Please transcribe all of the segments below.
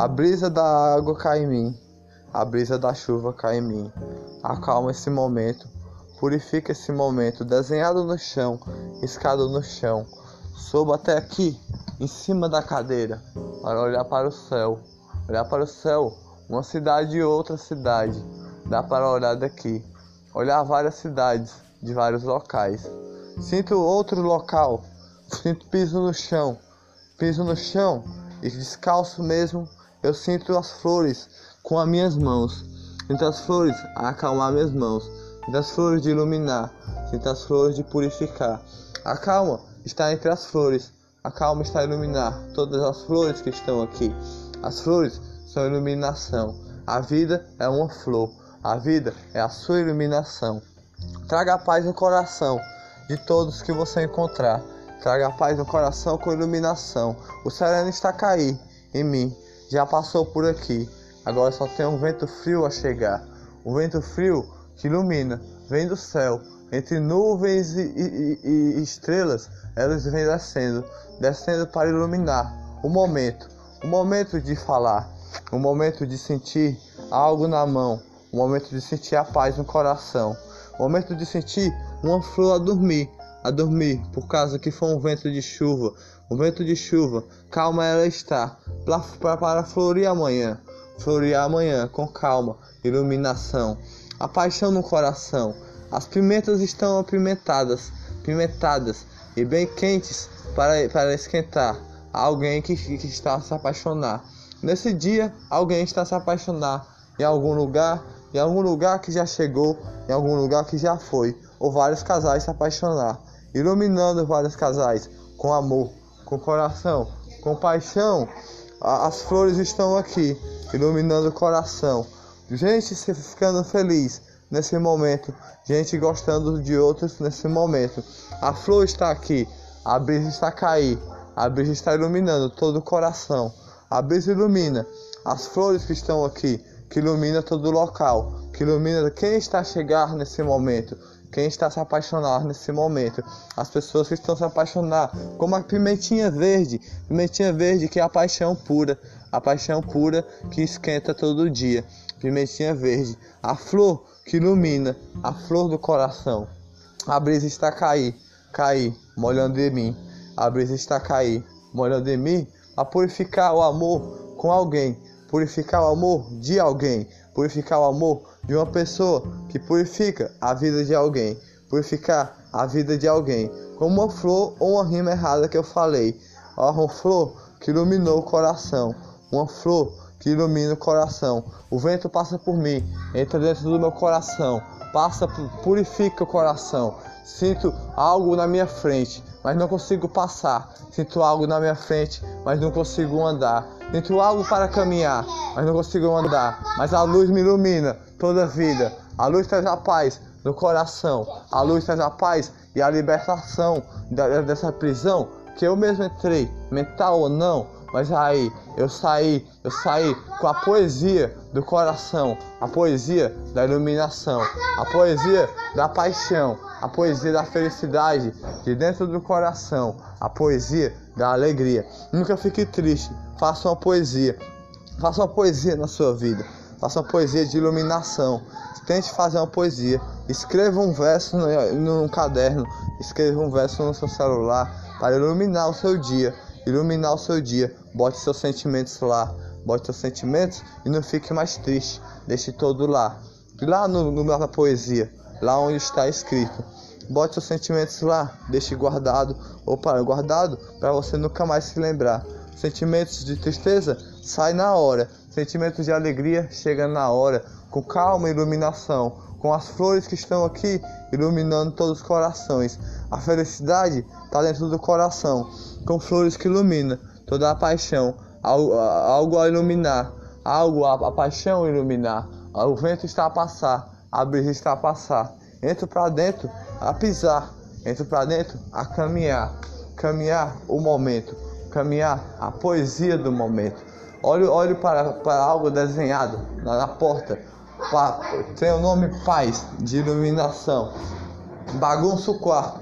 A brisa da água cai em mim, a brisa da chuva cai em mim. Acalma esse momento, purifica esse momento, desenhado no chão, escado no chão. Subo até aqui, em cima da cadeira, para olhar para o céu. Olhar para o céu, uma cidade e outra cidade. Dá para olhar daqui, olhar várias cidades de vários locais. Sinto outro local, sinto piso no chão, piso no chão e descalço mesmo eu sinto as flores com as minhas mãos. Sinto as flores a acalmar minhas mãos. Sinto as flores de iluminar. Sinto as flores de purificar. A calma está entre as flores. A calma está a iluminar todas as flores que estão aqui. As flores são iluminação. A vida é uma flor. A vida é a sua iluminação. Traga a paz no coração de todos que você encontrar. Traga a paz no coração com iluminação. O sereno está a cair em mim já passou por aqui. Agora só tem um vento frio a chegar. O vento frio que ilumina, vem do céu. Entre nuvens e, e, e estrelas, elas vêm descendo, descendo para iluminar o momento, o momento de falar, o momento de sentir algo na mão, o momento de sentir a paz no coração, o momento de sentir uma flor a dormir, a dormir, por causa que foi um vento de chuva, vento de chuva, calma ela está, para, para florir amanhã, florir amanhã com calma, iluminação, a paixão no coração. As pimentas estão apimentadas, pimentadas e bem quentes para, para esquentar. Alguém que, que está a se apaixonar. Nesse dia, alguém está a se apaixonar em algum lugar, em algum lugar que já chegou, em algum lugar que já foi, ou vários casais se apaixonar, iluminando vários casais com amor, com coração, com paixão as flores estão aqui, iluminando o coração. Gente se ficando feliz nesse momento, gente gostando de outros nesse momento. A flor está aqui, a brisa está cair, a brisa está iluminando todo o coração. A brisa ilumina as flores que estão aqui, que ilumina todo o local, que ilumina quem está a chegar nesse momento, quem está se apaixonar nesse momento, as pessoas que estão se apaixonar, como a pimentinha verde, pimentinha verde que é a paixão pura, a paixão pura que esquenta todo dia, pimentinha verde, a flor que ilumina, a flor do coração. A brisa está a cair, cair, molhando em mim. A brisa está a cair, molhando em mim, a purificar o amor com alguém, purificar o amor de alguém, purificar o amor de uma pessoa que purifica a vida de alguém, purificar a vida de alguém, como uma flor ou uma rima errada que eu falei. Uma flor que iluminou o coração, uma flor que ilumina o coração. O vento passa por mim, entra dentro do meu coração, passa, purifica o coração. Sinto algo na minha frente, mas não consigo passar. Sinto algo na minha frente, mas não consigo andar. Sinto algo para caminhar, mas não consigo andar. Mas a luz me ilumina toda a vida. A luz traz a paz no coração. A luz traz a paz e a libertação dessa prisão que eu mesmo entrei, mental ou não. Mas aí eu saí, eu saí com a poesia do coração, a poesia da iluminação, a poesia da paixão, a poesia da felicidade de dentro do coração, a poesia da alegria. Nunca fique triste, faça uma poesia, faça uma poesia na sua vida, faça uma poesia de iluminação. Tente fazer uma poesia, escreva um verso no caderno, escreva um verso no seu celular para iluminar o seu dia, iluminar o seu dia. Bote seus sentimentos lá, bote seus sentimentos e não fique mais triste. Deixe todo lá, lá no, no na poesia lá onde está escrito. Bote seus sentimentos lá, deixe guardado ou para guardado para você nunca mais se lembrar. Sentimentos de tristeza sai na hora, sentimentos de alegria chega na hora, com calma e iluminação, com as flores que estão aqui iluminando todos os corações. A felicidade está dentro do coração, com flores que iluminam toda a paixão, algo, a iluminar, algo a, a paixão iluminar. O vento está a passar, a brisa está a passar. Entro para dentro a pisar, entro para dentro a caminhar, caminhar o momento, caminhar a poesia do momento. Olho, olho para, para algo desenhado na, na porta, tem o nome paz de iluminação. Bagunço o quarto,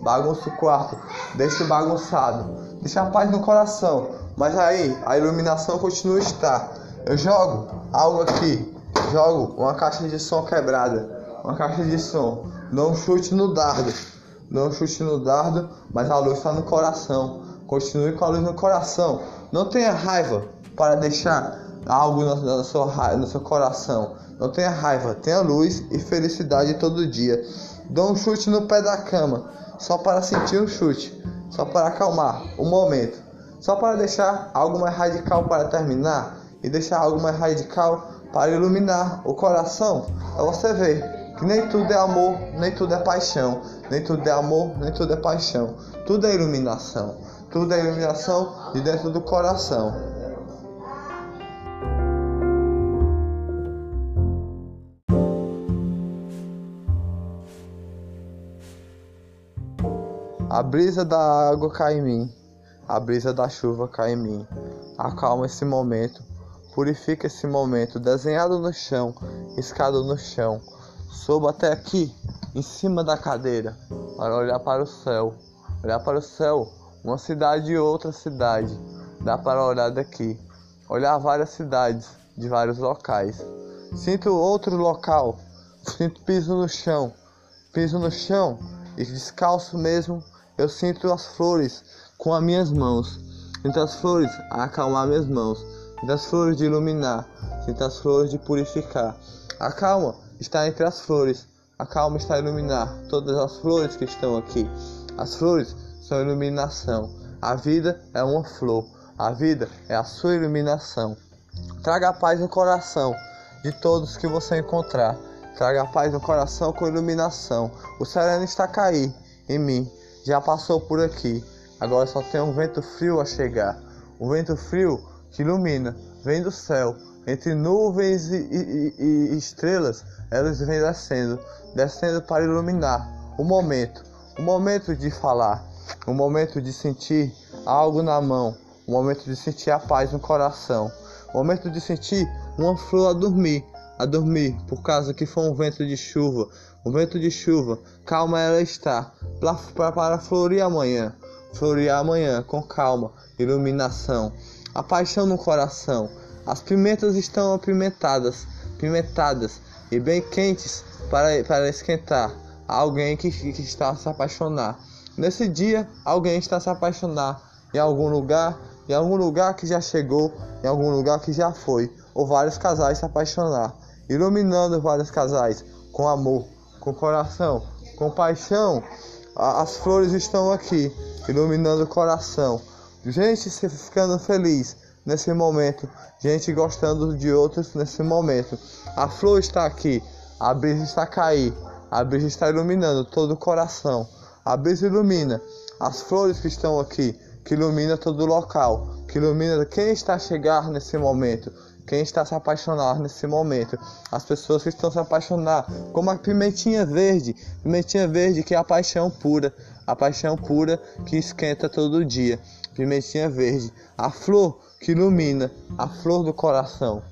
bagunça o quarto, deixa bagunçado, deixa a paz no coração. Mas aí a iluminação continua a estar. Eu jogo algo aqui, jogo uma caixa de som quebrada, uma caixa de som, um chute no dardo, um chute no dardo, mas a luz está no coração. Continue com a luz no coração. Não tenha raiva para deixar algo no, no, seu, no seu coração. Não tenha raiva, tenha luz e felicidade todo dia. Dou um chute no pé da cama, só para sentir um chute, só para acalmar o momento, só para deixar algo mais radical para terminar e deixar algo mais radical para iluminar o coração. É você ver que nem tudo é amor, nem tudo é paixão, nem tudo é amor, nem tudo é paixão. Tudo é iluminação, tudo é iluminação de dentro do coração. A brisa da água cai em mim, a brisa da chuva cai em mim. Acalma esse momento, purifica esse momento, desenhado no chão, escado no chão. Sobo até aqui, em cima da cadeira, para olhar para o céu. Olhar para o céu, uma cidade e outra cidade. Dá para olhar daqui, olhar várias cidades de vários locais. Sinto outro local, sinto piso no chão, piso no chão e descalço mesmo eu sinto as flores com as minhas mãos. Sinto as flores a acalmar minhas mãos. Sinto as flores de iluminar. Sinto as flores de purificar. A calma está entre as flores. A calma está a iluminar todas as flores que estão aqui. As flores são iluminação. A vida é uma flor. A vida é a sua iluminação. Traga a paz no coração de todos que você encontrar. Traga a paz no coração com iluminação. O sereno está a cair em mim já passou por aqui. Agora só tem um vento frio a chegar. O vento frio que ilumina, vem do céu. Entre nuvens e, e, e, estrelas, elas vêm descendo, descendo para iluminar o momento, o momento de falar, o momento de sentir algo na mão, o momento de sentir a paz no coração, o momento de sentir uma flor a dormir, a dormir, por causa que foi um vento de chuva, um vento de chuva, calma ela está, para, para florir amanhã, florir amanhã com calma, iluminação, a paixão no coração, as pimentas estão apimentadas, pimentadas e bem quentes para, para esquentar, alguém que, que está a se apaixonar. Nesse dia, alguém está a se apaixonar em algum lugar, em algum lugar que já chegou, em algum lugar que já foi, ou vários casais se apaixonar iluminando vários casais com amor, com coração, com paixão. As flores estão aqui, iluminando o coração. Gente ficando feliz nesse momento, gente gostando de outros nesse momento. A flor está aqui, a brisa está a cair, a brisa está iluminando todo o coração. A brisa ilumina as flores que estão aqui, que ilumina todo o local, que ilumina quem está a chegar nesse momento quem está se apaixonar nesse momento. As pessoas que estão se apaixonar, como a pimentinha verde, pimentinha verde que é a paixão pura, a paixão pura que esquenta todo dia. Pimentinha verde, a flor que ilumina, a flor do coração.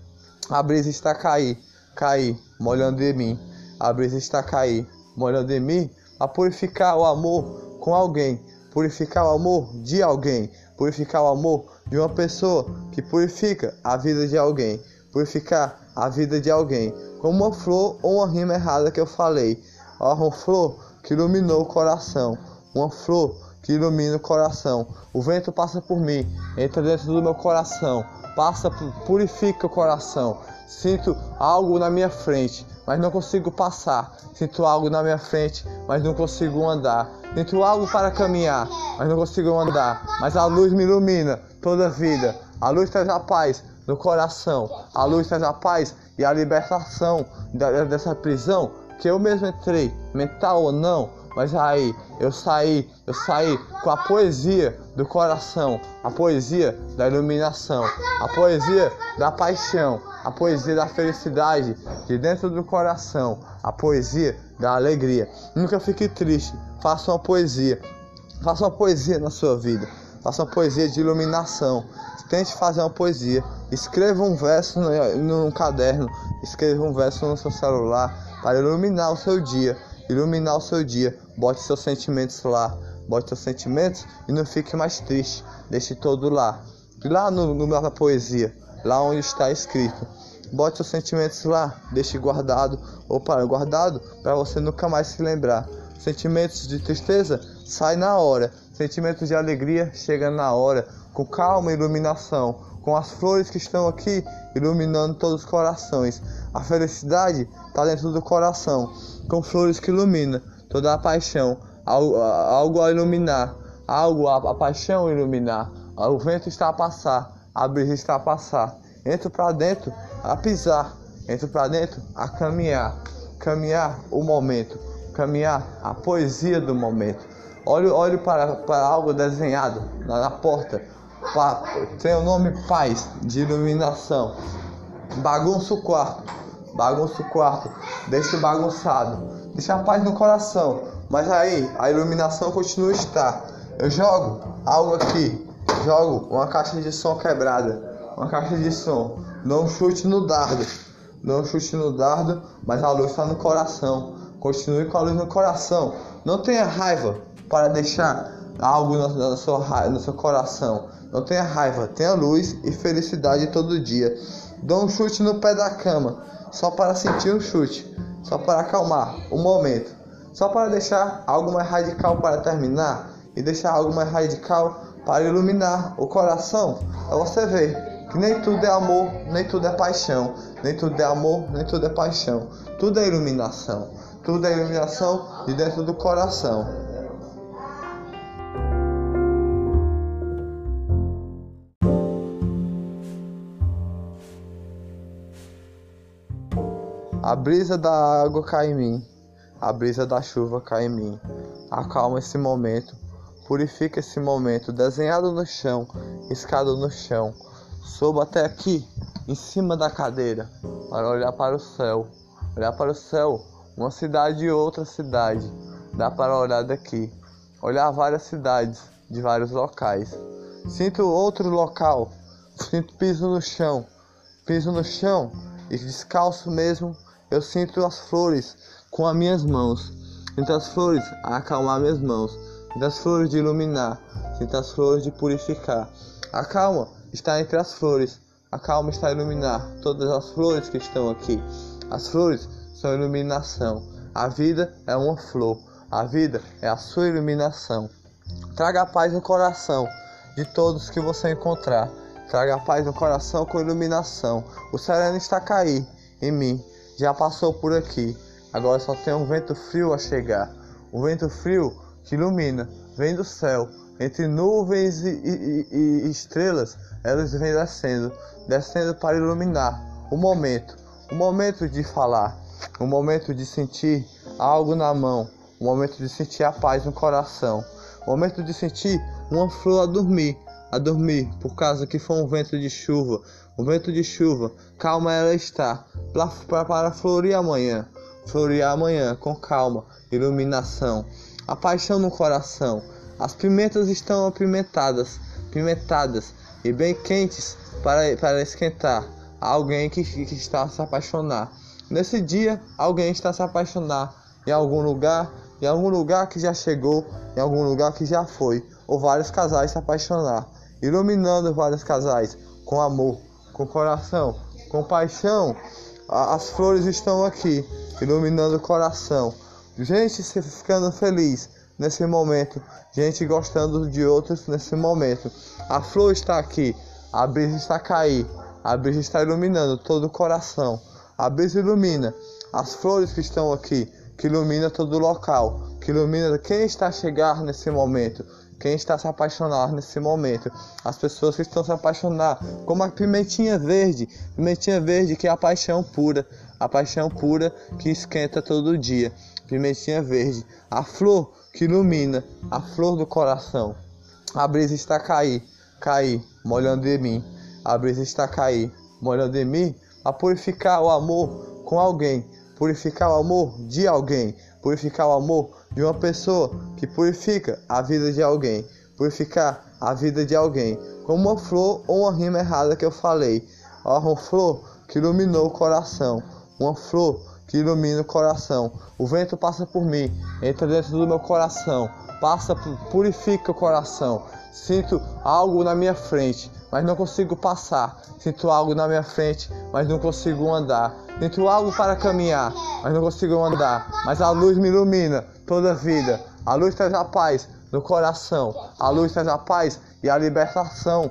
A brisa está a cair, cair, molhando em mim. A brisa está a cair, molhando em mim, a purificar o amor com alguém, purificar o amor de alguém, purificar o amor de uma pessoa que purifica a vida de alguém, purificar a vida de alguém, como uma flor ou uma rima errada que eu falei. Uma flor que iluminou o coração, uma flor que ilumina o coração. O vento passa por mim, entra dentro do meu coração, passa, purifica o coração. Sinto algo na minha frente, mas não consigo passar. Sinto algo na minha frente, mas não consigo andar. Sinto algo para caminhar, mas não consigo andar. Mas a luz me ilumina toda a vida. A luz traz a paz no coração. A luz traz a paz e a libertação dessa prisão que eu mesmo entrei, mental ou não. Mas aí eu saí, eu saí com a poesia do coração, a poesia da iluminação, a poesia da paixão, a poesia da felicidade de dentro do coração, a poesia da alegria. Nunca fique triste, faça uma poesia, faça uma poesia na sua vida. Faça uma poesia de iluminação. Tente fazer uma poesia. Escreva um verso num caderno. Escreva um verso no seu celular para iluminar o seu dia. Iluminar o seu dia. Bote seus sentimentos lá. Bote seus sentimentos e não fique mais triste. Deixe todo lá. Lá no, no na poesia, lá onde está escrito. Bote seus sentimentos lá, deixe guardado ou para guardado para você nunca mais se lembrar. Sentimentos de tristeza sai na hora. Sentimentos de alegria chega na hora, com calma e iluminação, com as flores que estão aqui iluminando todos os corações. A felicidade está dentro do coração, com flores que iluminam toda a paixão, algo, a iluminar, algo a, a paixão iluminar. O vento está a passar, a brisa está a passar. Entro para dentro a pisar, entro para dentro a caminhar, caminhar o momento, caminhar a poesia do momento. Olho, olho para, para algo desenhado na, na porta, pa, tem o nome paz de iluminação. Bagunça o quarto, bagunça o quarto, deixa bagunçado, deixa a paz no coração. Mas aí a iluminação continua estar. Eu jogo algo aqui, jogo uma caixa de som quebrada, uma caixa de som. Não chute no dardo, não chute no dardo, mas a luz está no coração. Continue com a luz no coração. Não tenha raiva para deixar algo no, no, seu, no seu coração. Não tenha raiva, tenha luz e felicidade todo dia. Dê um chute no pé da cama, só para sentir um chute, só para acalmar o momento, só para deixar algo mais radical para terminar e deixar algo mais radical para iluminar o coração. Para você ver que nem tudo é amor, nem tudo é paixão, nem tudo é amor, nem tudo é paixão. Tudo é iluminação, tudo é iluminação de dentro do coração. A brisa da água cai em mim, a brisa da chuva cai em mim. Acalma esse momento, purifica esse momento, desenhado no chão, escado no chão. Subo até aqui, em cima da cadeira, para olhar para o céu. Olhar para o céu, uma cidade e outra cidade. Dá para olhar daqui, olhar várias cidades de vários locais. Sinto outro local, sinto piso no chão, piso no chão e descalço mesmo eu sinto as flores com as minhas mãos. Sinto as flores a acalmar minhas mãos. Sinto as flores de iluminar. Sinto as flores de purificar. A calma está entre as flores. A calma está a iluminar todas as flores que estão aqui. As flores são iluminação. A vida é uma flor. A vida é a sua iluminação. Traga a paz no coração de todos que você encontrar. Traga a paz no coração com iluminação. O sereno está a cair em mim já passou por aqui. Agora só tem um vento frio a chegar. O vento frio que ilumina, vem do céu. Entre nuvens e, e, e estrelas, elas vêm descendo, descendo para iluminar. O momento, o momento de falar, o momento de sentir algo na mão, o momento de sentir a paz no coração, o momento de sentir uma flor a dormir, a dormir, por causa que foi um vento de chuva, um vento de chuva, calma ela está, pra, para florir amanhã, florir amanhã com calma, iluminação, a paixão no coração. As pimentas estão apimentadas, pimentadas e bem quentes para, para esquentar. Alguém que, que está a se apaixonar. Nesse dia, alguém está a se apaixonar em algum lugar, em algum lugar que já chegou, em algum lugar que já foi, ou vários casais se apaixonar, iluminando vários casais com amor, com coração, com paixão. As flores estão aqui, iluminando o coração. Gente se ficando feliz nesse momento, gente gostando de outros nesse momento. A flor está aqui, a brisa está cair, a brisa está iluminando todo o coração. A brisa ilumina as flores que estão aqui, que ilumina todo o local, que ilumina quem está a chegar nesse momento, quem está se apaixonar nesse momento, as pessoas que estão se apaixonar, como a pimentinha verde, pimentinha verde que é a paixão pura, a paixão pura que esquenta todo dia, pimentinha verde, a flor que ilumina, a flor do coração. A brisa está a cair, cair, molhando em mim. A brisa está a cair, molhando em mim, a purificar o amor com alguém, purificar o amor de alguém, purificar o amor de uma pessoa que purifica a vida de alguém, purificar a vida de alguém, como uma flor ou uma rima errada que eu falei. Uma flor que iluminou o coração, uma flor que ilumina o coração. O vento passa por mim, entra dentro do meu coração, passa, purifica o coração. Sinto algo na minha frente, mas não consigo passar. Sinto algo na minha frente, mas não consigo andar. Sinto algo para caminhar, mas não consigo andar. Mas a luz me ilumina toda vida. A luz traz a paz no coração. A luz traz a paz e a libertação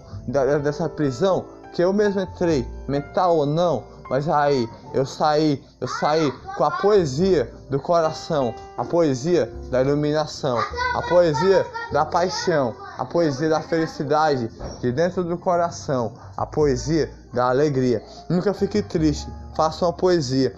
dessa prisão que eu mesmo entrei, mental ou não. Mas aí eu saí, eu saí com a poesia do coração, a poesia da iluminação, a poesia da paixão, a poesia da felicidade de dentro do coração, a poesia da alegria. Nunca fique triste, faça uma poesia,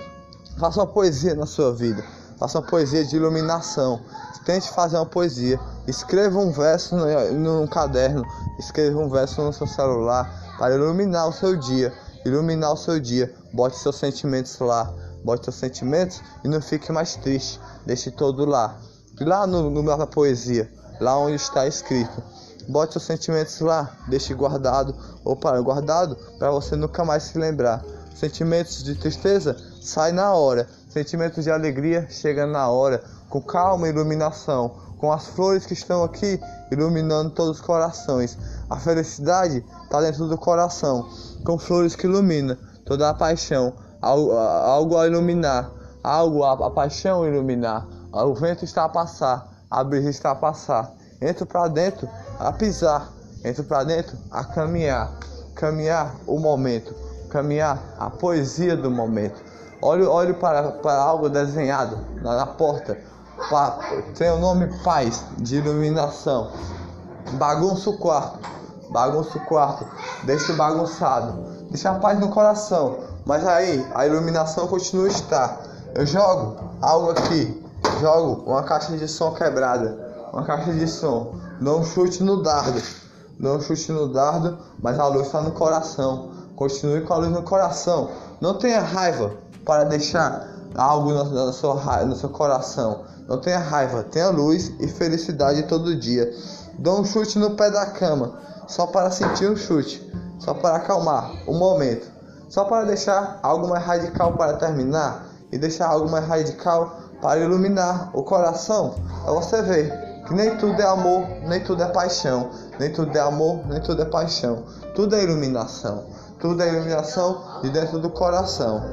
faça uma poesia na sua vida, faça uma poesia de iluminação. Tente fazer uma poesia, escreva um verso no caderno, escreva um verso no seu celular para iluminar o seu dia, iluminar o seu dia. Bote seus sentimentos lá, bote seus sentimentos e não fique mais triste. Deixe todo lá, lá no, no na poesia lá onde está escrito. Bote seus sentimentos lá, deixe guardado ou para guardado para você nunca mais se lembrar. Sentimentos de tristeza sai na hora, sentimentos de alegria chega na hora, com calma e iluminação, com as flores que estão aqui iluminando todos os corações. A felicidade está dentro do coração, com flores que iluminam toda a paixão, algo, a iluminar, algo a, a paixão iluminar. O vento está a passar, a brisa está a passar. Entro para dentro a pisar, entro para dentro a caminhar, caminhar o momento, caminhar a poesia do momento. Olho, olho para, para algo desenhado na, na porta, pa, tem o nome paz de iluminação. Bagunça o quarto, bagunça o quarto, deixa bagunçado, deixa a paz no coração. Mas aí a iluminação continua a estar. Eu jogo algo aqui Jogo uma caixa de som quebrada, uma caixa de som. Um chute no dardo, um chute no dardo, mas a luz está no coração. Continue com a luz no coração. Não tenha raiva para deixar algo no, seu, coração. Não tenha raiva, tenha luz e felicidade todo dia. Dou um chute no pé da cama, só para sentir um chute, só para acalmar o momento, só para deixar algo mais radical para terminar e deixar algo mais radical para iluminar o coração, para você ver que nem tudo é amor, nem tudo é paixão, nem tudo é amor, nem tudo é paixão. Tudo é iluminação, tudo é iluminação de dentro do coração.